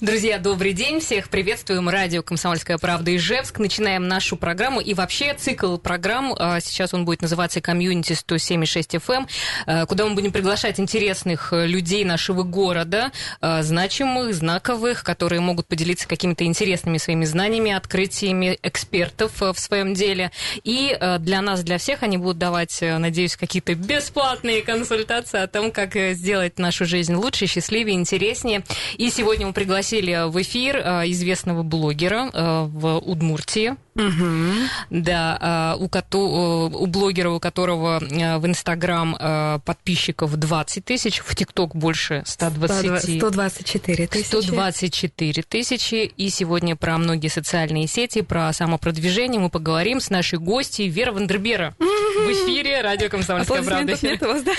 Друзья, добрый день. Всех приветствуем. Радио «Комсомольская правда» Ижевск. Начинаем нашу программу. И вообще цикл программ, а, сейчас он будет называться «Комьюнити 107.6 FM», а, куда мы будем приглашать интересных э, людей нашего города, а, значимых, знаковых, которые могут поделиться какими-то интересными своими знаниями, открытиями экспертов э, в своем деле. И э, для нас, для всех они будут давать, надеюсь, какие-то бесплатные консультации о том, как сделать нашу жизнь лучше, счастливее, интереснее. И сегодня мы пригласим пригласили в эфир э, известного блогера э, в Удмуртии. Угу. Да, э, у, коту, у блогера, у которого в Инстаграм подписчиков 20 тысяч, в ТикТок больше 120. 124 тысячи. 124 тысячи. И сегодня про многие социальные сети, про самопродвижение мы поговорим с нашей гостьей Вера Вандербера в эфире радио «Комсомольская правда». нет у вас, да?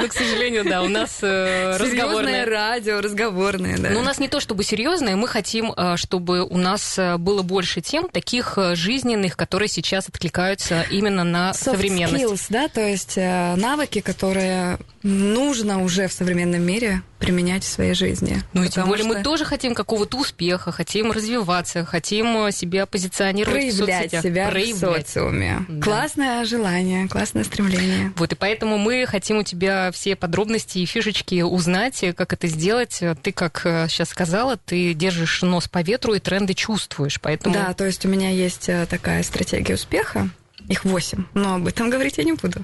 Ну, к сожалению, да, у нас разговорное. радио, разговорное, да. Ну, у нас не то чтобы серьезное, мы хотим, чтобы у нас было больше тем таких жизненных, которые сейчас откликаются именно на Soft современность. Skills, да, то есть навыки, которые нужно уже в современном мире применять в своей жизни. Ну и тем более что... мы тоже хотим какого-то успеха, хотим развиваться, хотим себя позиционировать проявлять в соцсетях. себя проявлять. в социуме. Да. Классное желание, классное стремление. Вот, и поэтому мы хотим у тебя все подробности и фишечки узнать, как это сделать. Ты, как сейчас сказала, ты держишь нос по ветру и тренды чувствуешь, поэтому... Да, то есть у меня есть э, такая стратегия успеха, их восемь, но об этом говорить я не буду.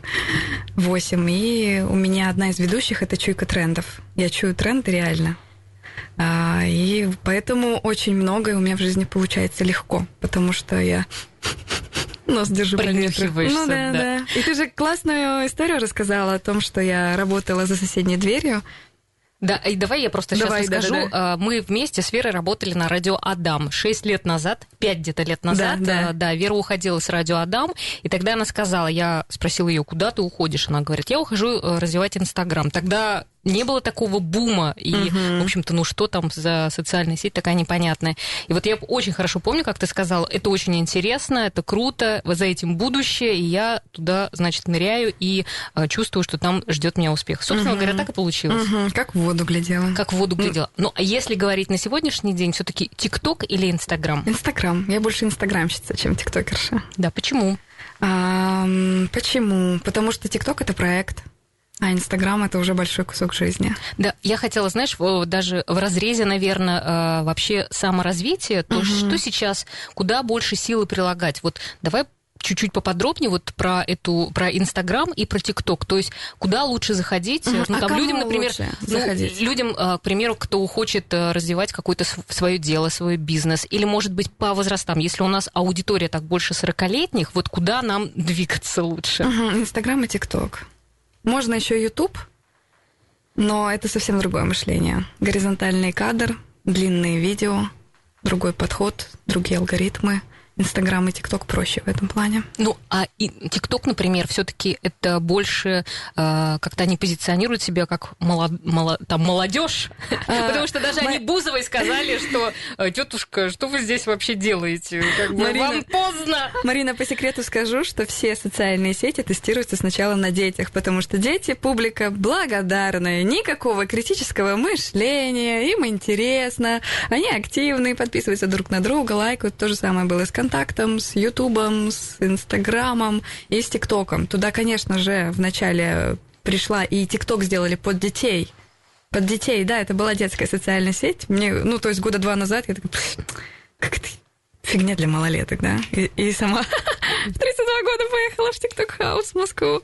Восемь. И у меня одна из ведущих – это чуйка трендов. Я чую тренды реально. А, и поэтому очень многое у меня в жизни получается легко, потому что я нос держу ветру. Ну да, да, да. И ты же классную историю рассказала о том, что я работала за соседней дверью, да, и давай я просто давай, сейчас расскажу. Да, да, да. Мы вместе с Верой работали на радио Адам. Шесть лет назад, пять где-то лет назад, да, да. да, Вера уходила с радио Адам, и тогда она сказала, я спросила ее, куда ты уходишь? Она говорит, я ухожу э, развивать Инстаграм. Тогда не было такого бума, и, угу. в общем-то, ну что там за социальная сеть такая непонятная. И вот я очень хорошо помню, как ты сказал, это очень интересно, это круто, за этим будущее, и я туда, значит, ныряю и э, чувствую, что там ждет меня успех. Собственно угу. говоря, так и получилось. Угу. Как в воду глядела. Как в воду глядела. Ну, а если говорить на сегодняшний день, все-таки ТикТок или Инстаграм? Инстаграм. Я больше инстаграмщица, чем тиктокерша. Да, почему? А, почему? Потому что ТикТок это проект. А Инстаграм это уже большой кусок жизни. Да, я хотела, знаешь, даже в разрезе, наверное, а, вообще саморазвития, то угу. что сейчас, куда больше силы прилагать? Вот давай чуть-чуть поподробнее вот про эту про Инстаграм и про ТикТок. То есть куда лучше заходить? Uh-huh. Ну, там а людям, например, ну, людям, а, к примеру, кто хочет э, развивать какое-то свое дело, свой бизнес, или, может быть, по возрастам, если у нас аудитория так больше 40-летних, вот куда нам двигаться лучше? Инстаграм uh-huh. и ТикТок. Можно еще YouTube, но это совсем другое мышление. Горизонтальный кадр, длинные видео, другой подход, другие алгоритмы – Инстаграм и ТикТок проще в этом плане. Ну, а ТикТок, например, все-таки это больше э, как-то они позиционируют себя как молод, молод, там, молодежь. Потому что даже они Бузовой сказали, что «Э, тетушка, что вы здесь вообще делаете? Как бы вам поздно. Марина, по секрету скажу, что все социальные сети тестируются сначала на детях, потому что дети публика благодарная, никакого критического мышления, им интересно, они активные, подписываются друг на друга, лайкают. То же самое было с ВКонтактом, с Ютубом, с Инстаграмом и с ТикТоком. Туда, конечно же, вначале пришла и ТикТок сделали под детей. Под детей, да, это была детская социальная сеть. Мне, ну, то есть года два назад я такая, как это фигня для малолеток, да? И, и сама в 32 года поехала в ТикТок Хаус в Москву.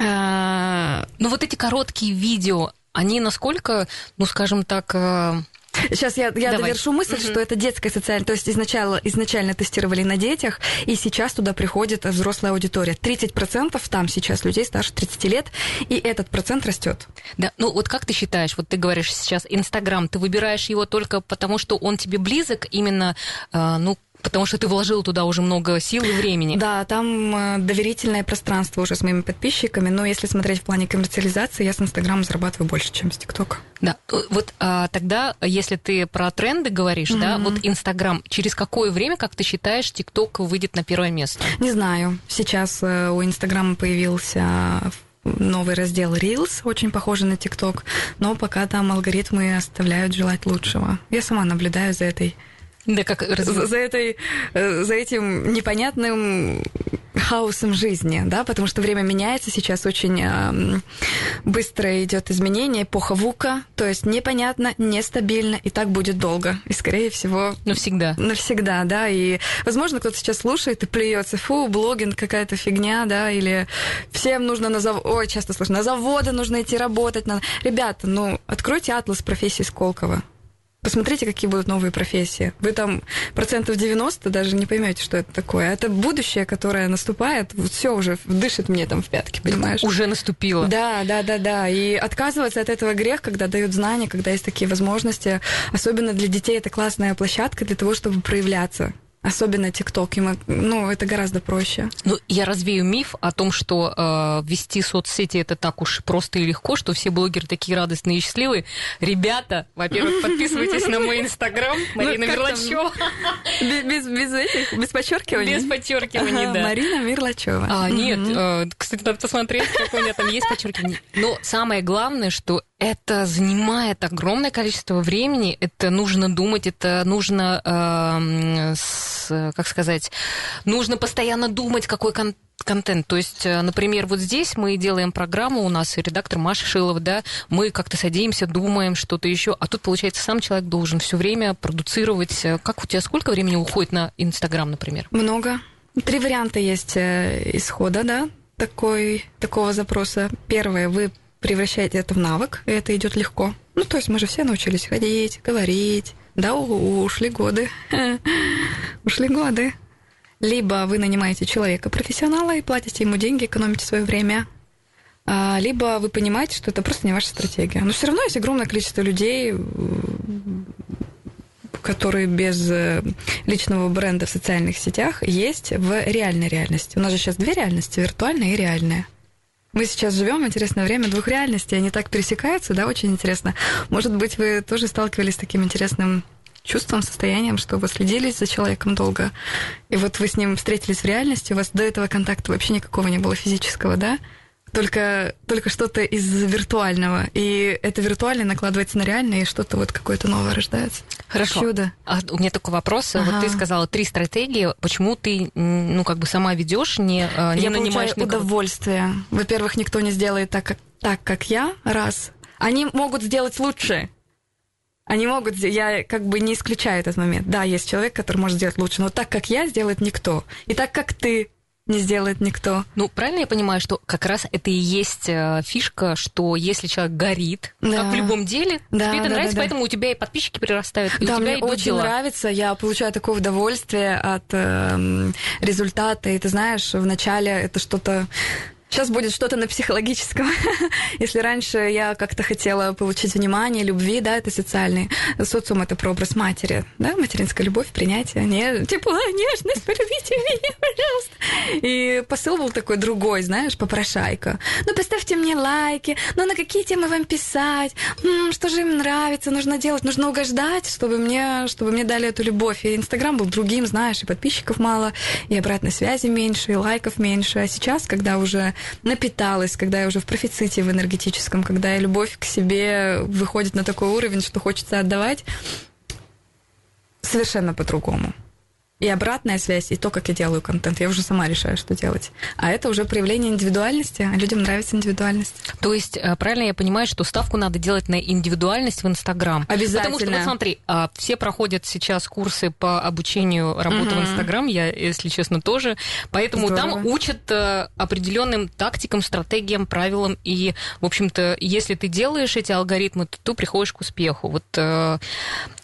А... Ну, вот эти короткие видео, они насколько, ну, скажем так, э, Сейчас я, я довершу мысль, угу. что это детская социальная, то есть изначально, изначально тестировали на детях, и сейчас туда приходит взрослая аудитория. 30% там сейчас людей старше 30 лет, и этот процент растет. Да, ну вот как ты считаешь, вот ты говоришь сейчас Инстаграм, ты выбираешь его только потому, что он тебе близок, именно, э, ну, потому что ты вложил туда уже много сил и времени. Да, там э, доверительное пространство уже с моими подписчиками, но если смотреть в плане коммерциализации, я с Инстаграма зарабатываю больше, чем с ТикТока. Да, вот а, тогда, если ты про тренды говоришь, mm-hmm. да, вот Инстаграм, через какое время, как ты считаешь, ТикТок выйдет на первое место? Не знаю. Сейчас э, у Инстаграма появился новый раздел Reels, очень похожий на ТикТок, но пока там алгоритмы оставляют желать лучшего. Я сама наблюдаю за этой да, как за, за, этой, э, за этим непонятным хаосом жизни, да, потому что время меняется, сейчас очень э, быстро идет изменение, эпоха ВУКа, то есть непонятно, нестабильно, и так будет долго, и скорее всего... Навсегда. Навсегда, да, и, возможно, кто-то сейчас слушает и плюется, фу, блогинг какая-то фигня, да, или всем нужно на завод, ой, часто слышно, на заводы нужно идти работать, на... ребята, ну, откройте атлас профессии Сколково, Посмотрите, какие будут новые профессии. Вы там процентов 90 даже не поймете, что это такое. Это будущее, которое наступает, вот все уже дышит мне там в пятки, понимаешь? Уже наступило. Да, да, да, да. И отказываться от этого грех, когда дают знания, когда есть такие возможности. Особенно для детей это классная площадка для того, чтобы проявляться. Особенно ТикТок, ну, это гораздо проще. Ну, я развею миф о том, что э, вести соцсети это так уж просто и легко, что все блогеры такие радостные и счастливые. Ребята, во-первых, подписывайтесь на мой инстаграм, ну, Марина Мирлачева. Без, этих, без подчеркиваний? Без подчеркиваний, да. Марина Мирлачева. А, нет, э, кстати, надо посмотреть, какое у меня там есть подчеркивание. Но самое главное, что это занимает огромное количество времени, это нужно думать, это нужно, э, с, как сказать, нужно постоянно думать, какой контент контент. То есть, э, например, вот здесь мы делаем программу, у нас редактор Маша Шилова, да, мы как-то садимся, думаем что-то еще, а тут, получается, сам человек должен все время продуцировать. Э, как у тебя, сколько времени уходит на Инстаграм, например? Много. Три варианта есть э, исхода, да, такой, такого запроса. Первое, вы превращаете это в навык, и это идет легко. Ну, то есть мы же все научились ходить, говорить. Да, ушли годы. ушли годы. Либо вы нанимаете человека, профессионала, и платите ему деньги, экономите свое время. А, либо вы понимаете, что это просто не ваша стратегия. Но все равно есть огромное количество людей, которые без э, личного бренда в социальных сетях есть в реальной реальности. У нас же сейчас две реальности, виртуальная и реальная. Мы сейчас живем интересное время двух реальностей, они так пересекаются, да, очень интересно. Может быть, вы тоже сталкивались с таким интересным чувством, состоянием, что вы следили за человеком долго, и вот вы с ним встретились в реальности, у вас до этого контакта вообще никакого не было физического, да? Только, только что-то из виртуального. И это виртуальное накладывается на реальное, и что-то вот какое-то новое рождается. Хорошо. Чудо. А у меня такой вопрос. Ага. Вот ты сказала три стратегии. Почему ты, ну, как бы сама ведешь, не, а, не я нанимаешь никого? удовольствие. Во-первых, никто не сделает так, как, так, как я, раз. Они могут сделать лучше. Они могут, я как бы не исключаю этот момент. Да, есть человек, который может сделать лучше, но так, как я, сделает никто. И так, как ты не сделает никто. Ну, правильно я понимаю, что как раз это и есть э, фишка, что если человек горит, да. как в любом деле, да, тебе это да, нравится, да, поэтому да. у тебя и подписчики прирастают, и да, у тебя мне идут очень дела. нравится, я получаю такое удовольствие от э, результата, и ты знаешь, вначале это что-то Сейчас будет что-то на психологическом. Если раньше я как-то хотела получить внимание, любви, да, это социальный. Социум — это прообраз матери, да, материнская любовь, принятие, не, тепло, нежность, полюбите меня, пожалуйста. И посыл был такой другой, знаешь, попрошайка. Ну, поставьте мне лайки, ну, на какие темы вам писать, м-м, что же им нравится, нужно делать, нужно угождать, чтобы мне, чтобы мне дали эту любовь. И Инстаграм был другим, знаешь, и подписчиков мало, и обратной связи меньше, и лайков меньше. А сейчас, когда уже напиталась, когда я уже в профиците в энергетическом, когда я любовь к себе выходит на такой уровень, что хочется отдавать, совершенно по-другому и обратная связь, и то, как я делаю контент. Я уже сама решаю, что делать. А это уже проявление индивидуальности, а людям нравится индивидуальность. То есть, э, правильно я понимаю, что ставку надо делать на индивидуальность в Инстаграм? Обязательно. Потому что, вот смотри, а, все проходят сейчас курсы по обучению работы угу. в Инстаграм, я, если честно, тоже. Поэтому Здорово. там учат э, определенным тактикам, стратегиям, правилам. И, в общем-то, если ты делаешь эти алгоритмы, то ты приходишь к успеху. Вот э,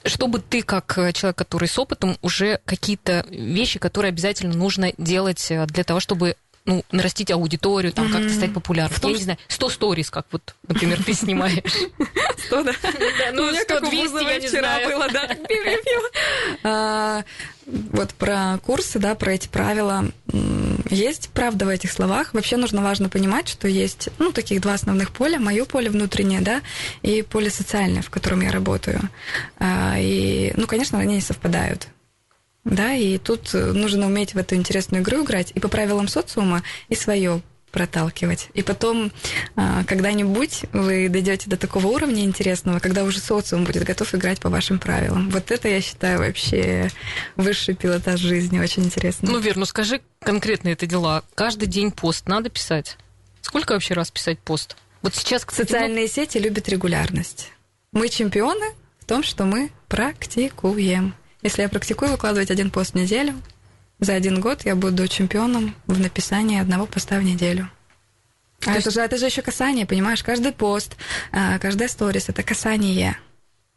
чтобы ты, как человек, который с опытом, уже какие-то какие-то вещи, которые обязательно нужно делать э, для того, чтобы ну, нарастить аудиторию, там, mm-hmm. как-то стать популярным. Я не знаю, 100 сториз, как вот, например, ты снимаешь. 100, да? Ну, 100, 200, я не знаю. было, да. А, вот про курсы, да, про эти правила. Есть правда в этих словах. Вообще нужно важно понимать, что есть, ну, таких два основных поля. Мое поле внутреннее, да, и поле социальное, в котором я работаю. А, и, ну, конечно, они не совпадают. Да, и тут нужно уметь в эту интересную игру играть и по правилам социума, и свое проталкивать. И потом а, когда-нибудь вы дойдете до такого уровня интересного, когда уже социум будет готов играть по вашим правилам. Вот это, я считаю, вообще высший пилотаж жизни. Очень интересно. Ну, Вер, ну скажи конкретно это дела. Каждый день пост надо писать? Сколько вообще раз писать пост? Вот сейчас... Кстати, Социальные ну... сети любят регулярность. Мы чемпионы в том, что мы практикуем. Если я практикую выкладывать один пост в неделю, за один год я буду чемпионом в написании одного поста в неделю. А это, же, это же еще касание, понимаешь? Каждый пост, а, каждая сторис это касание.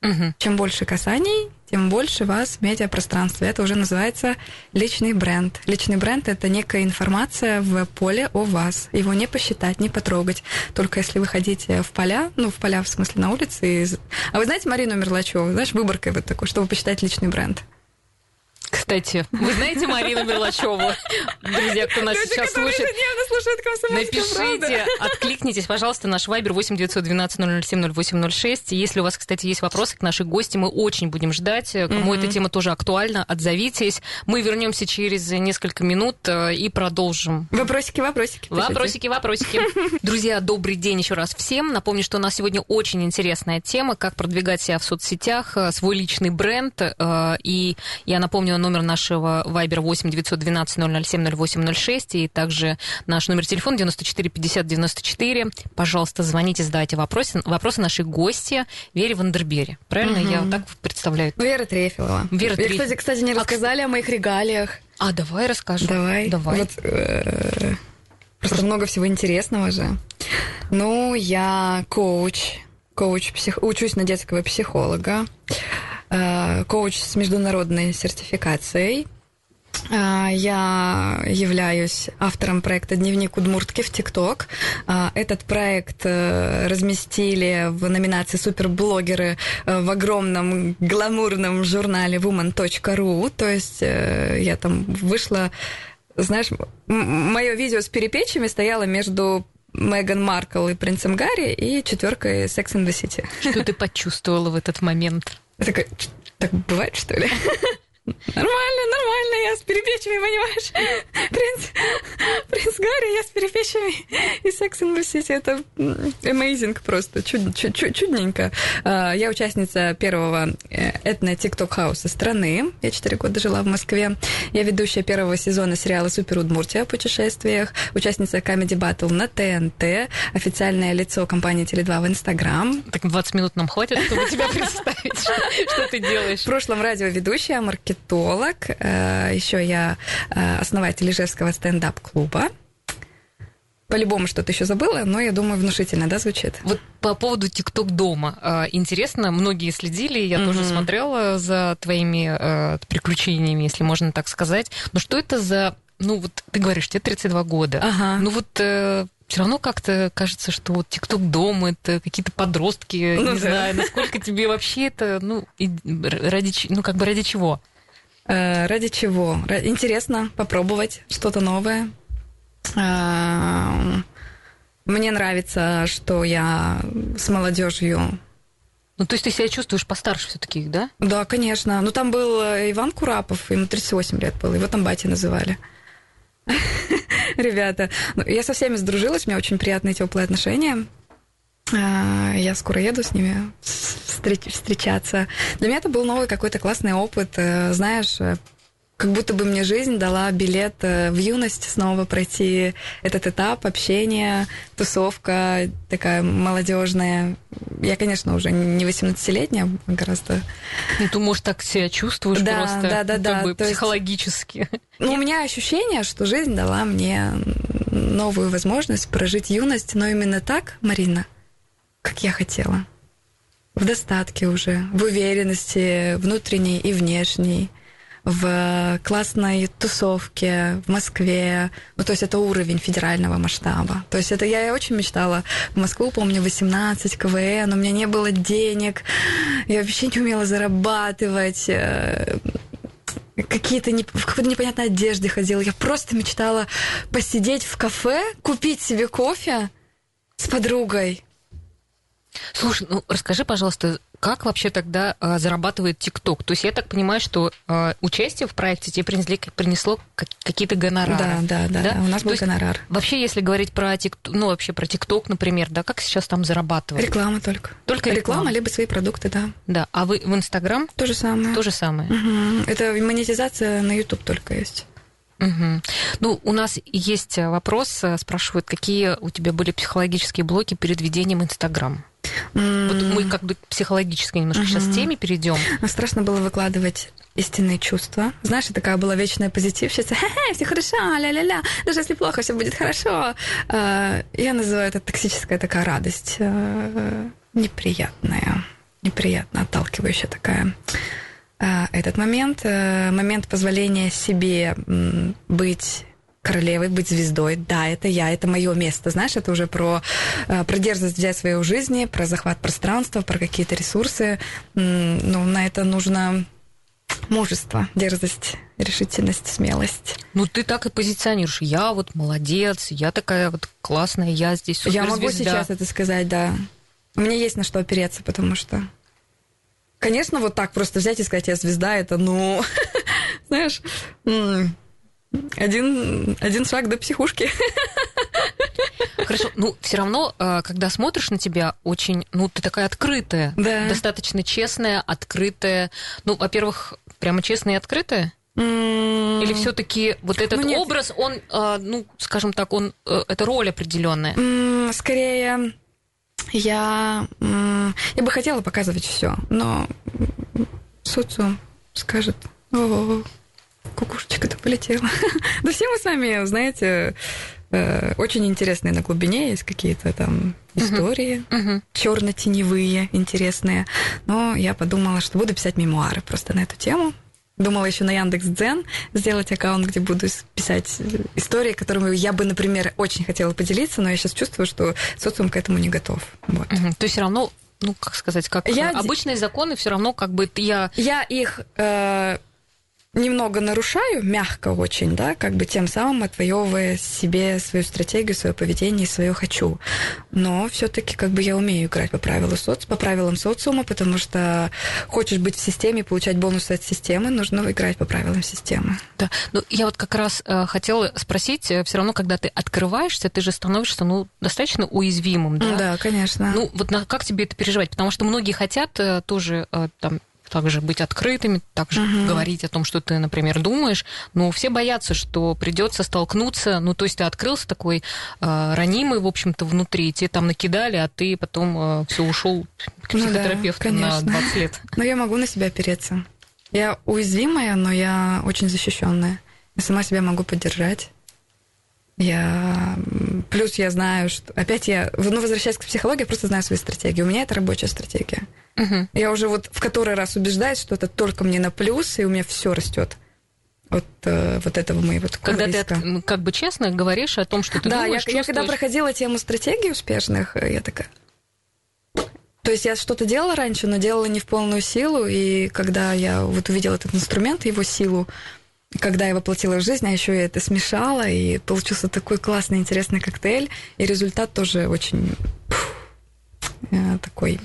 Угу. Чем больше касаний, тем больше вас в медиапространстве. Это уже называется личный бренд. Личный бренд – это некая информация в поле о вас. Его не посчитать, не потрогать. Только если вы ходите в поля, ну, в поля в смысле на улице. И... А вы знаете Марину Мерлачеву? Знаешь, выборкой вот такой, чтобы посчитать личный бренд? Кстати, вы знаете Марину Мерлачеву? Друзья, кто нас Люди, сейчас слушает, напишите, откликнитесь, пожалуйста, наш вайбер 8 912 007 0806. Если у вас, кстати, есть вопросы к нашей гости, мы очень будем ждать. Кому эта тема тоже актуальна, отзовитесь. Мы вернемся через несколько минут э, и продолжим. Вопросики, вопросики. Вопросики, вопросики. Друзья, добрый день еще раз всем. Напомню, что у нас сегодня очень интересная тема, как продвигать себя в соцсетях, э, свой личный бренд. Э, и я напомню, номер нашего Viber 8 912 007 0806 и также наш номер телефона 94 50 94. Пожалуйста, звоните, задавайте вопросы, вопросы нашей гости Вере Вандербери. Правильно? Угу. Я так представляю. Вера Трефилова. Вера Трефилова. Кстати, кстати, не а рассказали а... о моих регалиях. А, давай расскажем. Давай. Давай. Вот, э, просто много всего интересного же. Ну, я коуч, коуч, псих... учусь на детского психолога. Э, коуч с международной сертификацией. Э, я являюсь автором проекта «Дневник Удмуртки» в ТикТок. Э, этот проект разместили в номинации «Суперблогеры» в огромном гламурном журнале woman.ru. То есть я там вышла... Знаешь, мое видео с перепечами стояло между Меган Маркл и принцем Гарри и четверкой Sex and the City. Что ты почувствовала в этот момент? Я такая, так бывает, что ли? Нормально, нормально, я с перепечами, понимаешь? Принц, принц Гарри, я с перепечами. И Sex and the City, это amazing просто, чуд, чуд, чуд, чудненько. А, я участница первого э, этно-тикток-хауса страны. Я четыре года жила в Москве. Я ведущая первого сезона сериала «Супер Удмуртия» о путешествиях, участница Comedy Battle на ТНТ, официальное лицо компании Теле2 в Инстаграм. Так 20 минут нам хватит, чтобы тебя представить, что ты делаешь. В прошлом радиоведущая, маркетолог маркетолог. Э, Еще я э, основатель Ижевского стендап-клуба. По-любому что-то еще забыла, но я думаю, внушительно, да, звучит? Вот по поводу ТикТок дома. Э, интересно, многие следили, я mm-hmm. тоже смотрела за твоими приключениями, если можно так сказать. Но что это за... Ну, вот ты говоришь, тебе 32 года. Ага. Ну, вот все равно как-то кажется, что вот ТикТок дом это какие-то подростки, ну, не да. знаю, насколько тебе вообще это, ну, ради, ну, как бы ради чего? Э, ради чего? Интересно попробовать что-то новое. Э, мне нравится, что я с молодежью. Ну, то есть ты себя чувствуешь постарше все-таки, да? Да, конечно. Ну, там был э, Иван Курапов, ему 38 лет было, его там бати называли. Ребята, ну, я со всеми сдружилась, у меня очень приятные теплые отношения. Я скоро еду с ними встречаться. Для меня это был новый какой-то классный опыт. Э, знаешь, э, как будто бы мне жизнь дала билет э, в юность снова пройти этот этап общения, тусовка такая молодежная. Я, конечно, уже не 18-летняя, а гораздо... Ну, ты, может, так себя чувствуешь да, просто да, да, да, бы, психологически. Есть, ну, у меня ощущение, что жизнь дала мне новую возможность прожить юность, но именно так, Марина, как я хотела в достатке уже, в уверенности внутренней и внешней, в классной тусовке в Москве. Ну, то есть это уровень федерального масштаба. То есть это я очень мечтала в Москву, помню, 18 КВН, у меня не было денег, я вообще не умела зарабатывать. Э, какие-то не, в какой-то непонятной одежде ходила. Я просто мечтала посидеть в кафе, купить себе кофе с подругой. Слушай, ну расскажи, пожалуйста, как вообще тогда а, зарабатывает ТикТок? То есть я так понимаю, что а, участие в проекте тебе принесли, принесло какие-то гонорары. Да, да, да, да? у нас был гонорар. Вообще, если говорить про ТикТок, ну вообще про ТикТок, например, да, как сейчас там зарабатывать? Реклама только. Только реклама? реклама, либо свои продукты, да. Да, а вы в Инстаграм? То же самое. То же самое. Угу. Это монетизация на YouTube только есть. Угу. Ну, у нас есть вопрос, спрашивают, какие у тебя были психологические блоки перед ведением Инстаграм? Mm. Вот мы как бы психологически немножко mm-hmm. сейчас к теме перейдем. Страшно было выкладывать истинные чувства. Знаешь, такая была вечная позитивщица. Хе-хе, все хорошо, ля-ля-ля. Даже если плохо, все будет хорошо. А, я называю это токсическая такая радость. А, неприятная, неприятно отталкивающая такая. А, этот момент, э, момент позволения себе быть королевой, быть звездой. Да, это я, это мое место. Знаешь, это уже про, э, про дерзость взять свою жизни, про захват пространства, про какие-то ресурсы. Ну, на это нужно мужество, дерзость, решительность, смелость. Ну, ты так и позиционируешь. Я вот молодец, я такая вот классная, я здесь суперзвезда. Я могу сейчас это сказать, да. У меня есть на что опереться, потому что... Конечно, вот так просто взять и сказать, я звезда, это, ну, знаешь, один, один шаг до психушки. Хорошо, ну все равно, э, когда смотришь на тебя, очень, ну ты такая открытая, да. достаточно честная, открытая. Ну, во-первых, прямо честная и открытая. Или все-таки вот этот ну, образ, он, э, ну, скажем так, он э, это роль определенная? Скорее, я, я бы хотела показывать все, но социум скажет, о, Кукушечка-то полетела. да все мы с вами, знаете, э, очень интересные на глубине есть какие-то там истории, uh-huh. черно-теневые, интересные. Но я подумала, что буду писать мемуары просто на эту тему. Думала еще на Яндекс Дзен сделать аккаунт, где буду писать истории, которыми я бы, например, очень хотела поделиться, но я сейчас чувствую, что социум к этому не готов. Вот. Угу. То есть все равно, ну как сказать, как я... обычные законы, все равно как бы я. Я их э, немного нарушаю, мягко очень, да, как бы тем самым отвоевывая себе свою стратегию, свое поведение и свое хочу. Но все-таки как бы я умею играть по правилам, соци... по правилам социума, потому что хочешь быть в системе, получать бонусы от системы, нужно играть по правилам системы. Да, ну я вот как раз э, хотела спросить, э, все равно, когда ты открываешься, ты же становишься, ну, достаточно уязвимым, да? Да, конечно. Ну, вот на, как тебе это переживать? Потому что многие хотят э, тоже э, там также быть открытыми, также угу. говорить о том, что ты, например, думаешь. Но все боятся, что придется столкнуться. Ну, то есть ты открылся такой э, ранимый, в общем-то, внутри, тебе там накидали, а ты потом э, все ушел к психотерапевту ну, да, на 20 лет. Но я могу на себя опереться. Я уязвимая, но я очень защищенная. Я сама себя могу поддержать. Я... Плюс я знаю, что... Опять я... Ну, возвращаясь к психологии, я просто знаю свои стратегии. У меня это рабочая стратегия. Угу. Я уже вот в который раз убеждаюсь, что это только мне на плюс, и у меня все растет от э, вот этого моего такого Когда риска. ты как бы честно говоришь о том, что ты да, думаешь, я, я когда проходила тему стратегий успешных, э, я такая... То есть я что-то делала раньше, но делала не в полную силу, и когда я вот увидела этот инструмент, его силу, когда я воплотила в жизнь, а еще я это смешала, и получился такой классный, интересный коктейль, и результат тоже очень пух, э, такой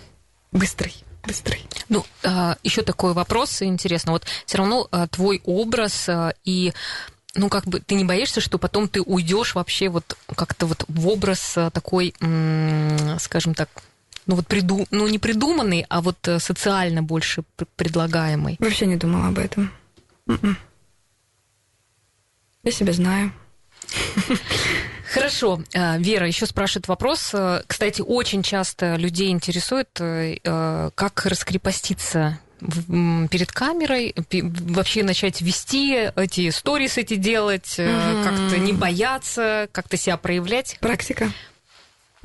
быстрый быстрый. Ну, а, еще такой вопрос интересно. Вот все равно а, твой образ а, и ну, как бы ты не боишься, что потом ты уйдешь вообще вот как-то вот в образ такой, скажем так, ну вот приду, ну не придуманный, а вот э, социально больше предлагаемый. Вообще не думала об этом. М-м. Я себя знаю. Хорошо. Э, Вера еще спрашивает вопрос. Э, кстати, очень часто людей интересует, э, как раскрепоститься перед камерой, вообще начать вести эти сторис эти делать, mm-hmm. как-то не бояться, как-то себя проявлять. Практика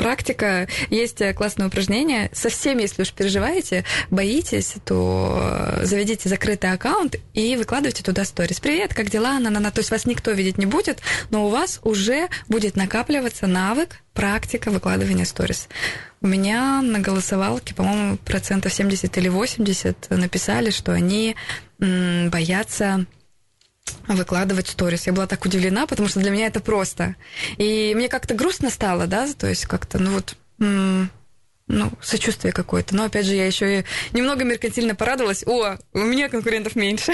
практика. Есть э, классное упражнение. Со всеми, если уж переживаете, боитесь, то заведите закрытый аккаунт и выкладывайте туда сторис. Привет, как дела? На -на -на. То есть вас никто видеть не будет, но у вас уже будет накапливаться навык, практика выкладывания сторис. У меня на голосовалке, по-моему, процентов 70 или 80 написали, что они боятся выкладывать сторис. Я была так удивлена, потому что для меня это просто. И мне как-то грустно стало, да, то есть как-то, ну вот, ну, сочувствие какое-то. Но опять же, я еще и немного меркантильно порадовалась. О, у меня конкурентов меньше.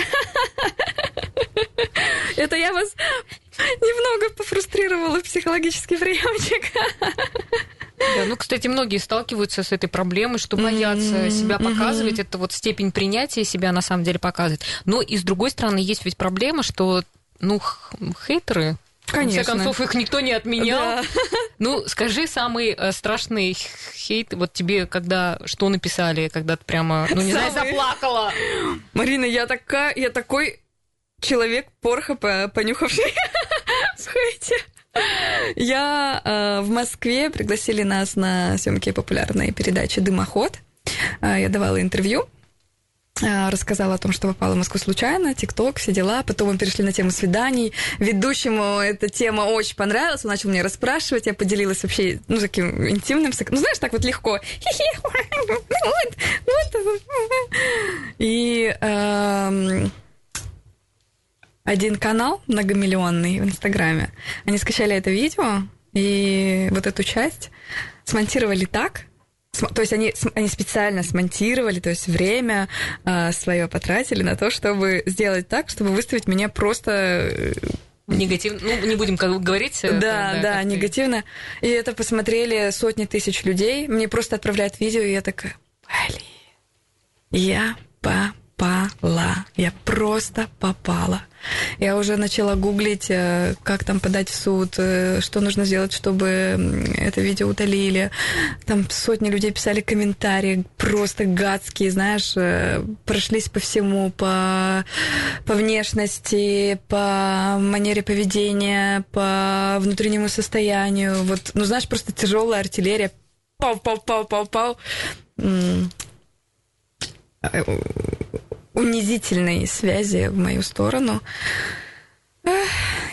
Это я вас немного пофрустрировала психологический приемчик. Да, ну, кстати, многие сталкиваются с этой проблемой, что боятся mm-hmm. себя показывать. Mm-hmm. Это вот степень принятия себя на самом деле показывает. Но и с другой стороны, есть ведь проблема, что ну, хейтеры, Конечно. В конце концов, их никто не отменял. Да. Ну, скажи самый э, страшный хейт, вот тебе, когда что написали, когда ты прямо, ну, не самый... знаю, заплакала. Марина, я такая, я такой человек порха понюхавший в хейте. Я э, в Москве пригласили нас на съемки популярной передачи «Дымоход». Э, я давала интервью э, рассказала о том, что попала в Москву случайно, ТикТок, все дела. Потом мы перешли на тему свиданий. Ведущему эта тема очень понравилась. Он начал меня расспрашивать. Я поделилась вообще, ну, таким интимным... Ну, знаешь, так вот легко. И эм, один канал многомиллионный в Инстаграме. Они скачали это видео и вот эту часть смонтировали так, то есть они, они специально смонтировали, то есть время э, свое потратили на то, чтобы сделать так, чтобы выставить меня просто э, Негативно, ну, не будем говорить. Да, да, да негативно. И это посмотрели сотни тысяч людей. Мне просто отправляют видео, и я такая, блин, я по попала. Я просто попала. Я уже начала гуглить, э, как там подать в суд, э, что нужно сделать, чтобы это видео удалили. Там сотни людей писали комментарии, просто гадские, знаешь, э, прошлись по всему, по, по внешности, по манере поведения, по внутреннему состоянию. Вот, ну, знаешь, просто тяжелая артиллерия. Пау-пау-пау-пау-пау унизительной связи в мою сторону.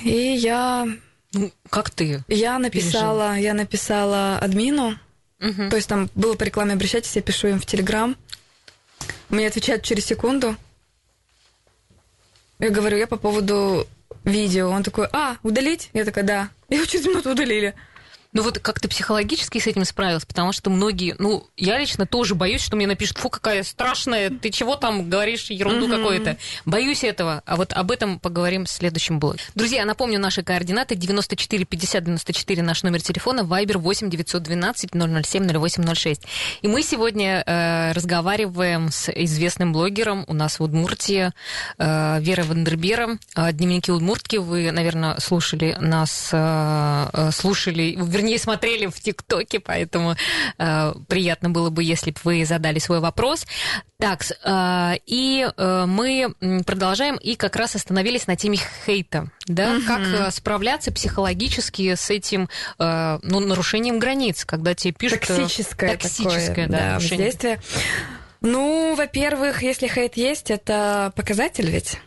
И я... Ну, как ты? Я написала, пережил? я написала админу. Угу. То есть там было по рекламе обращайтесь, я пишу им в Телеграм. Мне отвечают через секунду. Я говорю, я по поводу видео. Он такой, а, удалить? Я такая, да. Его через минуту удалили. Ну вот как ты психологически с этим справилась? Потому что многие, ну, я лично тоже боюсь, что мне напишут, фу, какая страшная, ты чего там говоришь, ерунду mm-hmm. какую-то. Боюсь этого. А вот об этом поговорим в следующем блоге. Друзья, напомню наши координаты. 94 50 94 наш номер телефона, Вайбер 8 912 007 0806. И мы сегодня э, разговариваем с известным блогером у нас в Удмуртии, э, Вера Вандербера. Э, Дневники Удмуртки. Вы, наверное, слушали нас, э, э слушали, вернее, вернее, смотрели в ТикТоке, поэтому э, приятно было бы, если бы вы задали свой вопрос. Так, э, и э, мы продолжаем и как раз остановились на теме хейта, да, угу. как э, справляться психологически с этим э, ну, нарушением границ, когда тебе пишут... Э, токсическое, токсическое такое, да, да воздействие. Ну, во-первых, если хейт есть, это показатель ведь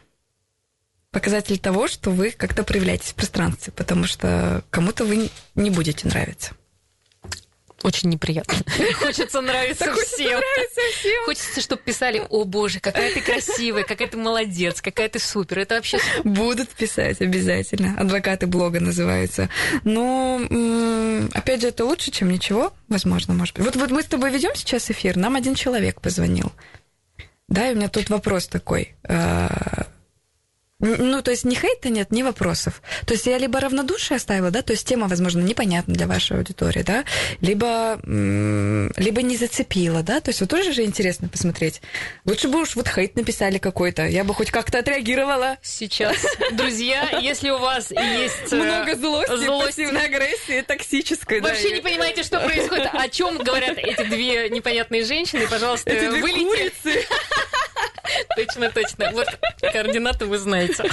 показатель того, что вы как-то проявляетесь в пространстве, потому что кому-то вы не будете нравиться. Очень неприятно. Хочется нравиться всем. Хочется, чтобы писали, о боже, какая ты красивая, какая ты молодец, какая ты супер. Это вообще... Будут писать обязательно. Адвокаты блога называются. Но, опять же, это лучше, чем ничего, возможно, может быть. Вот, вот мы с тобой ведем сейчас эфир, нам один человек позвонил. Да, и у меня тут вопрос такой а, ну, то есть ни хейта нет, ни вопросов. То есть я либо равнодушие оставила, да, то есть тема, возможно, непонятна для вашей аудитории, да, либо, либо не зацепила, да, то есть вот тоже же интересно посмотреть. Лучше бы уж вот хейт написали какой-то, я бы хоть как-то отреагировала. Сейчас, друзья, если у вас есть... Э, Много злости, злости. пассивной агрессии, токсической. Вообще да, не понимаете, что происходит, о чем говорят эти две непонятные женщины, пожалуйста, эти две курицы. Точно, точно. Вот координаты вы знаете.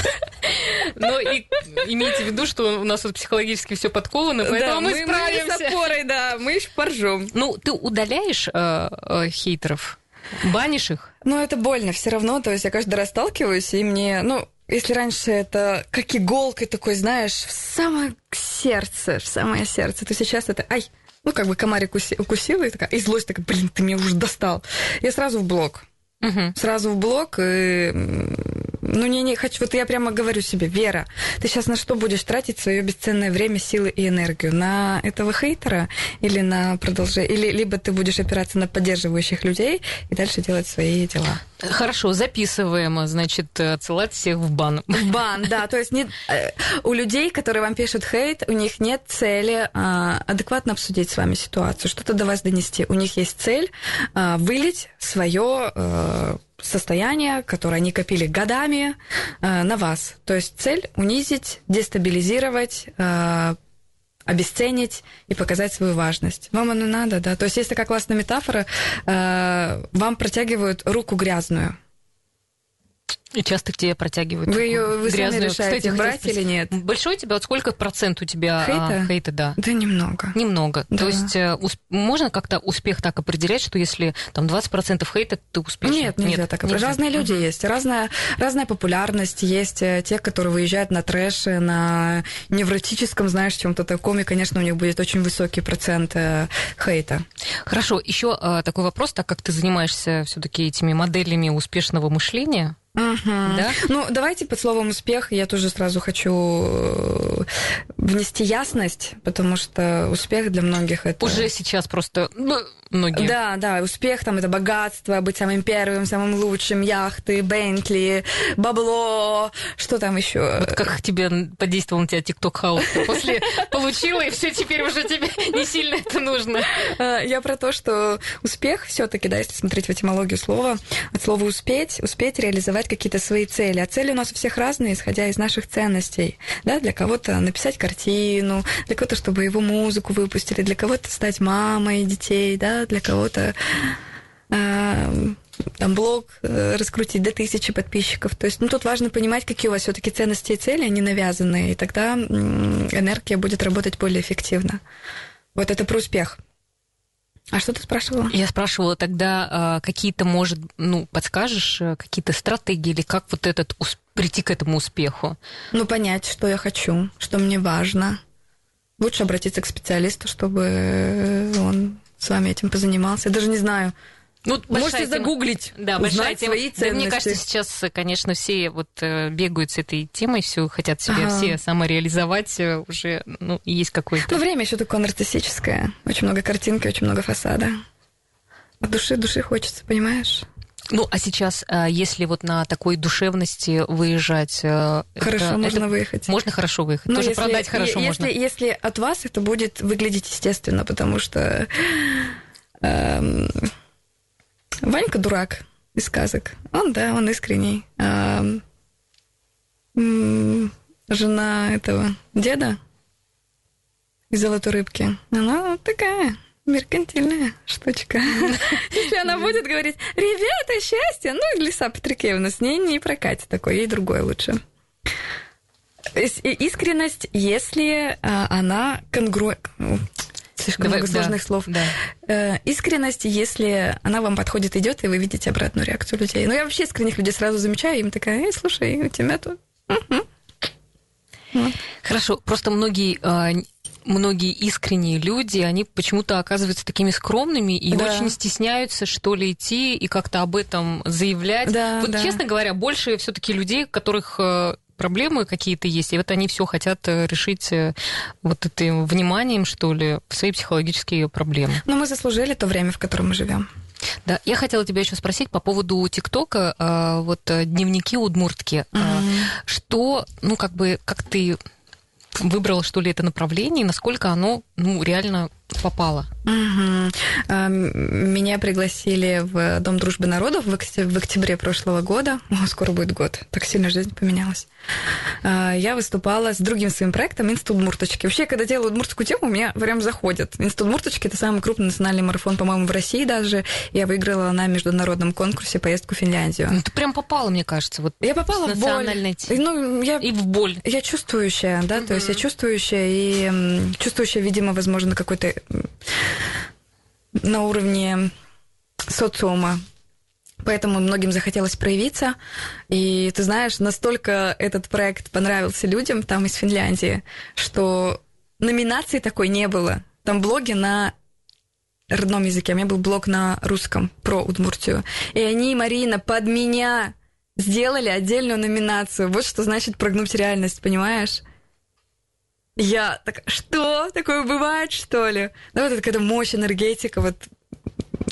Но и имейте в виду, что у нас тут психологически все подковано, поэтому да, мы, мы справимся. Мы с опорой, да, мы еще поржем. Ну, ты удаляешь э, э, хейтеров? Банишь их? Ну, это больно все равно. То есть я каждый раз сталкиваюсь, и мне, ну, если раньше это как иголкой такой, знаешь, в самое сердце, в самое сердце, то сейчас это, ай, ну, как бы комарик укусила, и такая, и злость такая, блин, ты меня уже достал. Я сразу в блок. Сразу в блок, и ну, не, не хочу, вот я прямо говорю себе, Вера, ты сейчас на что будешь тратить свое бесценное время, силы и энергию? На этого хейтера или на продолжение? Или либо ты будешь опираться на поддерживающих людей и дальше делать свои дела? Хорошо, записываем, значит, отсылать всех в бан. В бан, да. То есть не, э, у людей, которые вам пишут хейт, у них нет цели а, адекватно обсудить с вами ситуацию, что-то до вас донести. У них есть цель а, вылить свое а, состояние, которое они копили годами, а, на вас. То есть цель унизить, дестабилизировать, а, обесценить и показать свою важность. Вам оно надо, да. То есть есть такая классная метафора, э, вам протягивают руку грязную. И часто к тебе протягивают. Вы ее вы сами решаете, Кстати, брать или нет? Большой у тебя, вот сколько процент у тебя а, хейта? Хейта да. Да немного. Немного. Да. То есть э, усп- можно как-то успех так определять, что если там 20% хейта, ты успешный? Нет, нельзя нет, так определять. Разные люди uh-huh. есть, разная, разная популярность. Есть э, те, которые выезжают на трэше, на невротическом, знаешь, чем-то таком, и, конечно, у них будет очень высокий процент э, хейта. Хорошо, еще такой вопрос, так как ты занимаешься все-таки этими моделями успешного мышления, Угу. Да? Ну, давайте под словом успех я тоже сразу хочу э, внести ясность, потому что успех для многих это... Уже сейчас просто ну, многие. Да, да, успех там это богатство, быть самым первым, самым лучшим, яхты, Бентли, бабло, что там еще? Вот как тебе подействовал на тебя ТикТок хаус? После получила, и все теперь уже тебе не сильно это нужно. А, я про то, что успех все-таки, да, если смотреть в этимологию слова, от слова успеть, успеть реализовать какие-то свои цели. А цели у нас у всех разные, исходя из наших ценностей. Да, для кого-то написать картину, для кого-то, чтобы его музыку выпустили, для кого-то стать мамой детей, да, для кого-то э, там блог э, раскрутить до тысячи подписчиков. То есть, ну, тут важно понимать, какие у вас все-таки ценности и цели, они навязаны, и тогда энергия будет работать более эффективно. Вот это про успех. А что ты спрашивала? Я спрашивала тогда, а, какие-то, может, ну, подскажешь, э, какие-то стратегии или как вот этот прийти к этому успеху? Ну, понять, что я хочу, что мне важно. Лучше обратиться к специалисту, чтобы он с вами этим позанимался. Я даже не знаю, ну, Можете тема. загуглить, да, узнать тема. свои ценности. Да, мне кажется, сейчас, конечно, все вот э, бегают с этой темой, все хотят себя ага. все самореализовать, э, уже ну, есть какой-то... Ну, время еще такое нарциссическое. Очень много картинки, очень много фасада. От души, души хочется, понимаешь? Ну, а сейчас, э, если вот на такой душевности выезжать... Хорошо, это, можно это, выехать. Можно хорошо выехать. Ну, Тоже если, продать хорошо если, можно. Если от вас это будет выглядеть естественно, потому что... Эм, Ванька дурак из сказок. Он, да, он искренний. А, жена этого деда из золотой рыбки, она такая меркантильная штучка. Если она будет говорить, ребята, счастье, ну, Лиса Патрикеевна, с ней не прокатит такой, ей другое лучше. Искренность, если а, она конгруент слишком Давай, много сложных да, слов. Да. Э, искренность, если она вам подходит, идет, и вы видите обратную реакцию людей. Но ну, я вообще искренних людей сразу замечаю, им такая, эй, слушай, у тебя тут... Хорошо, просто многие а, многие искренние люди, они почему-то оказываются такими скромными и да. очень стесняются, что ли, идти и как-то об этом заявлять. Да, вот, да. честно говоря, больше все-таки людей, которых э, проблемы какие-то есть, и вот они все хотят э, решить э, вот этим вниманием, что ли, свои психологические проблемы. Но мы заслужили то время, в котором мы живем. Да, я хотела тебя еще спросить по поводу ТикТока, вот дневники удмуртки. Mm-hmm. Что, ну, как бы, как ты выбрала, что ли, это направление, и насколько оно, ну, реально попала? Угу. Меня пригласили в Дом дружбы народов в октябре прошлого года. О, скоро будет год. Так сильно жизнь поменялась. А, я выступала с другим своим проектом «Институт Мурточки». Вообще, когда делаю удмуртскую тему, у меня прям заходит. «Институт Мурточки» — это самый крупный национальный марафон, по-моему, в России даже. Я выиграла на международном конкурсе поездку в Финляндию. Ну, ты прям попала, мне кажется. Вот я попала в боль. Ну, я, и в боль. Я чувствующая, да, угу. то есть я чувствующая, и чувствующая, видимо, возможно, какой-то на уровне социума. Поэтому многим захотелось проявиться. И ты знаешь, настолько этот проект понравился людям там из Финляндии, что номинации такой не было. Там блоги на родном языке, у меня был блог на русском про Удмуртию. И они, Марина, под меня сделали отдельную номинацию. Вот что значит прогнуть реальность, понимаешь? Я так, что? Такое бывает, что ли? Да вот это когда мощь, энергетика, вот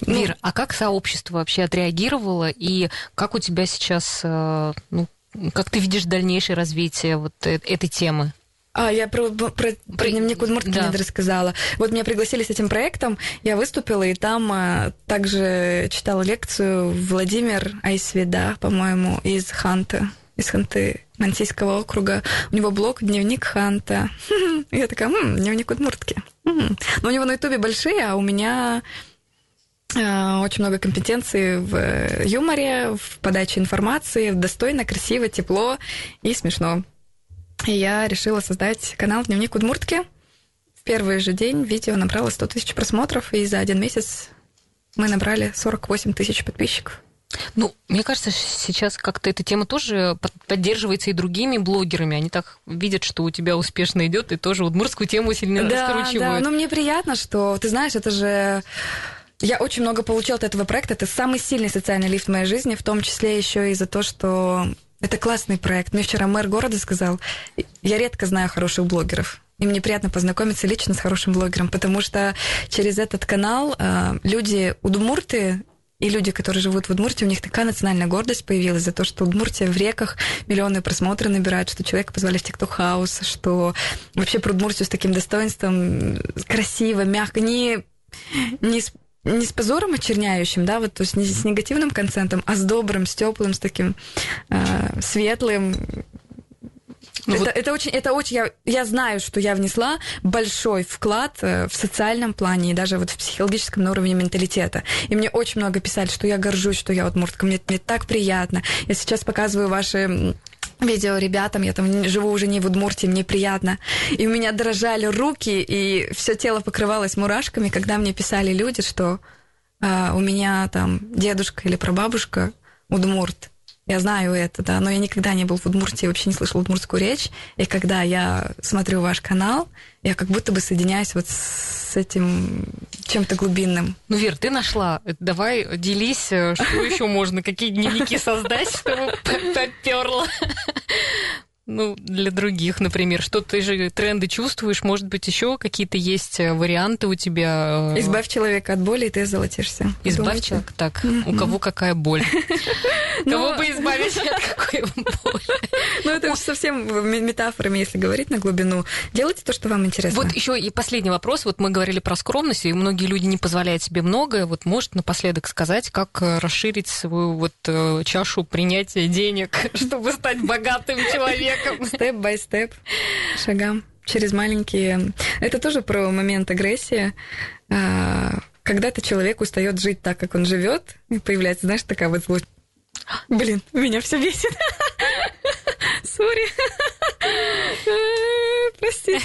ну, а как сообщество вообще отреагировало и как у тебя сейчас, э, ну, как ты видишь дальнейшее развитие вот э, этой темы? А, я про, про, про дневник Удмуртки да. не рассказала. Вот меня пригласили с этим проектом, я выступила, и там а, также читала лекцию Владимир Айсведа, по-моему, из Ханты, из Ханты Мансийского округа. У него блог «Дневник Ханта». Я такая, «Дневник Удмуртки». Но у него на Ютубе большие, а у меня а, очень много компетенций в юморе, в подаче информации, достойно, красиво, тепло и смешно. И я решила создать канал «Дневник Удмуртки». В первый же день видео набрало 100 тысяч просмотров, и за один месяц мы набрали 48 тысяч подписчиков. Ну, мне кажется, сейчас как-то эта тема тоже поддерживается и другими блогерами. Они так видят, что у тебя успешно идет, и тоже удмуртскую тему сильно да, раскручивают. Да, но мне приятно, что, ты знаешь, это же... Я очень много получила от этого проекта. Это самый сильный социальный лифт в моей жизни, в том числе еще и за то, что это классный проект. Мне вчера мэр города сказал, я редко знаю хороших блогеров. И мне приятно познакомиться лично с хорошим блогером, потому что через этот канал э, люди удмурты и люди, которые живут в Удмуртии, у них такая национальная гордость появилась за то, что Удмуртия в реках миллионы просмотры набирает, что человека позвали в TikTok хаус, что вообще про Удмуртию с таким достоинством красиво, мягко, не, не с не с позором очерняющим, да, вот, то есть не с негативным концентом, а с добрым, с теплым, с таким э, светлым. Ну, это, вот... это очень, это очень, я, я знаю, что я внесла большой вклад э, в социальном плане и даже вот в психологическом уровне менталитета. И мне очень много писали, что я горжусь, что я вот муртка, мне, мне так приятно. Я сейчас показываю ваши видео ребятам, я там живу уже не в Удмуртии, мне приятно. И у меня дрожали руки, и все тело покрывалось мурашками, когда мне писали люди, что э, у меня там дедушка или прабабушка удмурт. Я знаю это, да, но я никогда не был в Удмуртии, вообще не слышал удмуртскую речь. И когда я смотрю ваш канал, я как будто бы соединяюсь вот с этим чем-то глубинным. Ну, Вер, ты нашла. Давай делись, э, что еще можно, какие дневники создать, чтобы поперло ну, для других, например? Что ты же тренды чувствуешь? Может быть, еще какие-то есть э, варианты у тебя? Э? Избавь человека от боли, и ты золотишься. Избавь человека? Так, у кого какая боль? Кого бы избавить от какой боли? Ну, это совсем метафорами, если говорить на глубину. Делайте то, что вам интересно. Вот еще и последний вопрос. Вот мы говорили про скромность, и многие люди не позволяют себе многое. Вот может напоследок сказать, как э, расширить свою вот чашу принятия денег, чтобы стать богатым человеком? Человеком. Step by step, шагам через маленькие... Это тоже про момент агрессии. А, когда-то человек устает жить так, как он живет, и появляется, знаешь, такая вот злость. Блин, меня все бесит. Sorry. Простите.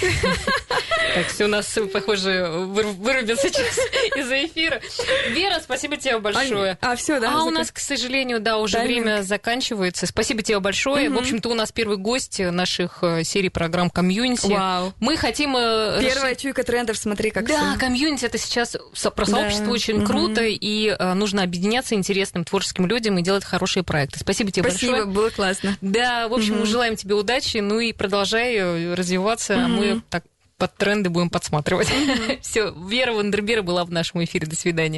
Так, все у нас, похоже, вырубится сейчас из-за эфира. Вера, спасибо тебе большое. А, все, да? А у нас, к сожалению, да, уже время заканчивается. Спасибо тебе большое. В общем-то, у нас первый гость наших э, серий программ комьюнити. Вау. Мы хотим... Э, Первая чуйка трендов, смотри, как Да, комьюнити это сейчас про сообщество очень круто, и э, нужно объединяться интересным творческим людям и делать хорошие проекты. Спасибо тебе большое. Спасибо, было классно. Да, в общем, желаем тебе удачи, ну и продолжай развиваться. А мы так под тренды будем подсматривать. Все, Вера Вандербера была в нашем эфире. До свидания.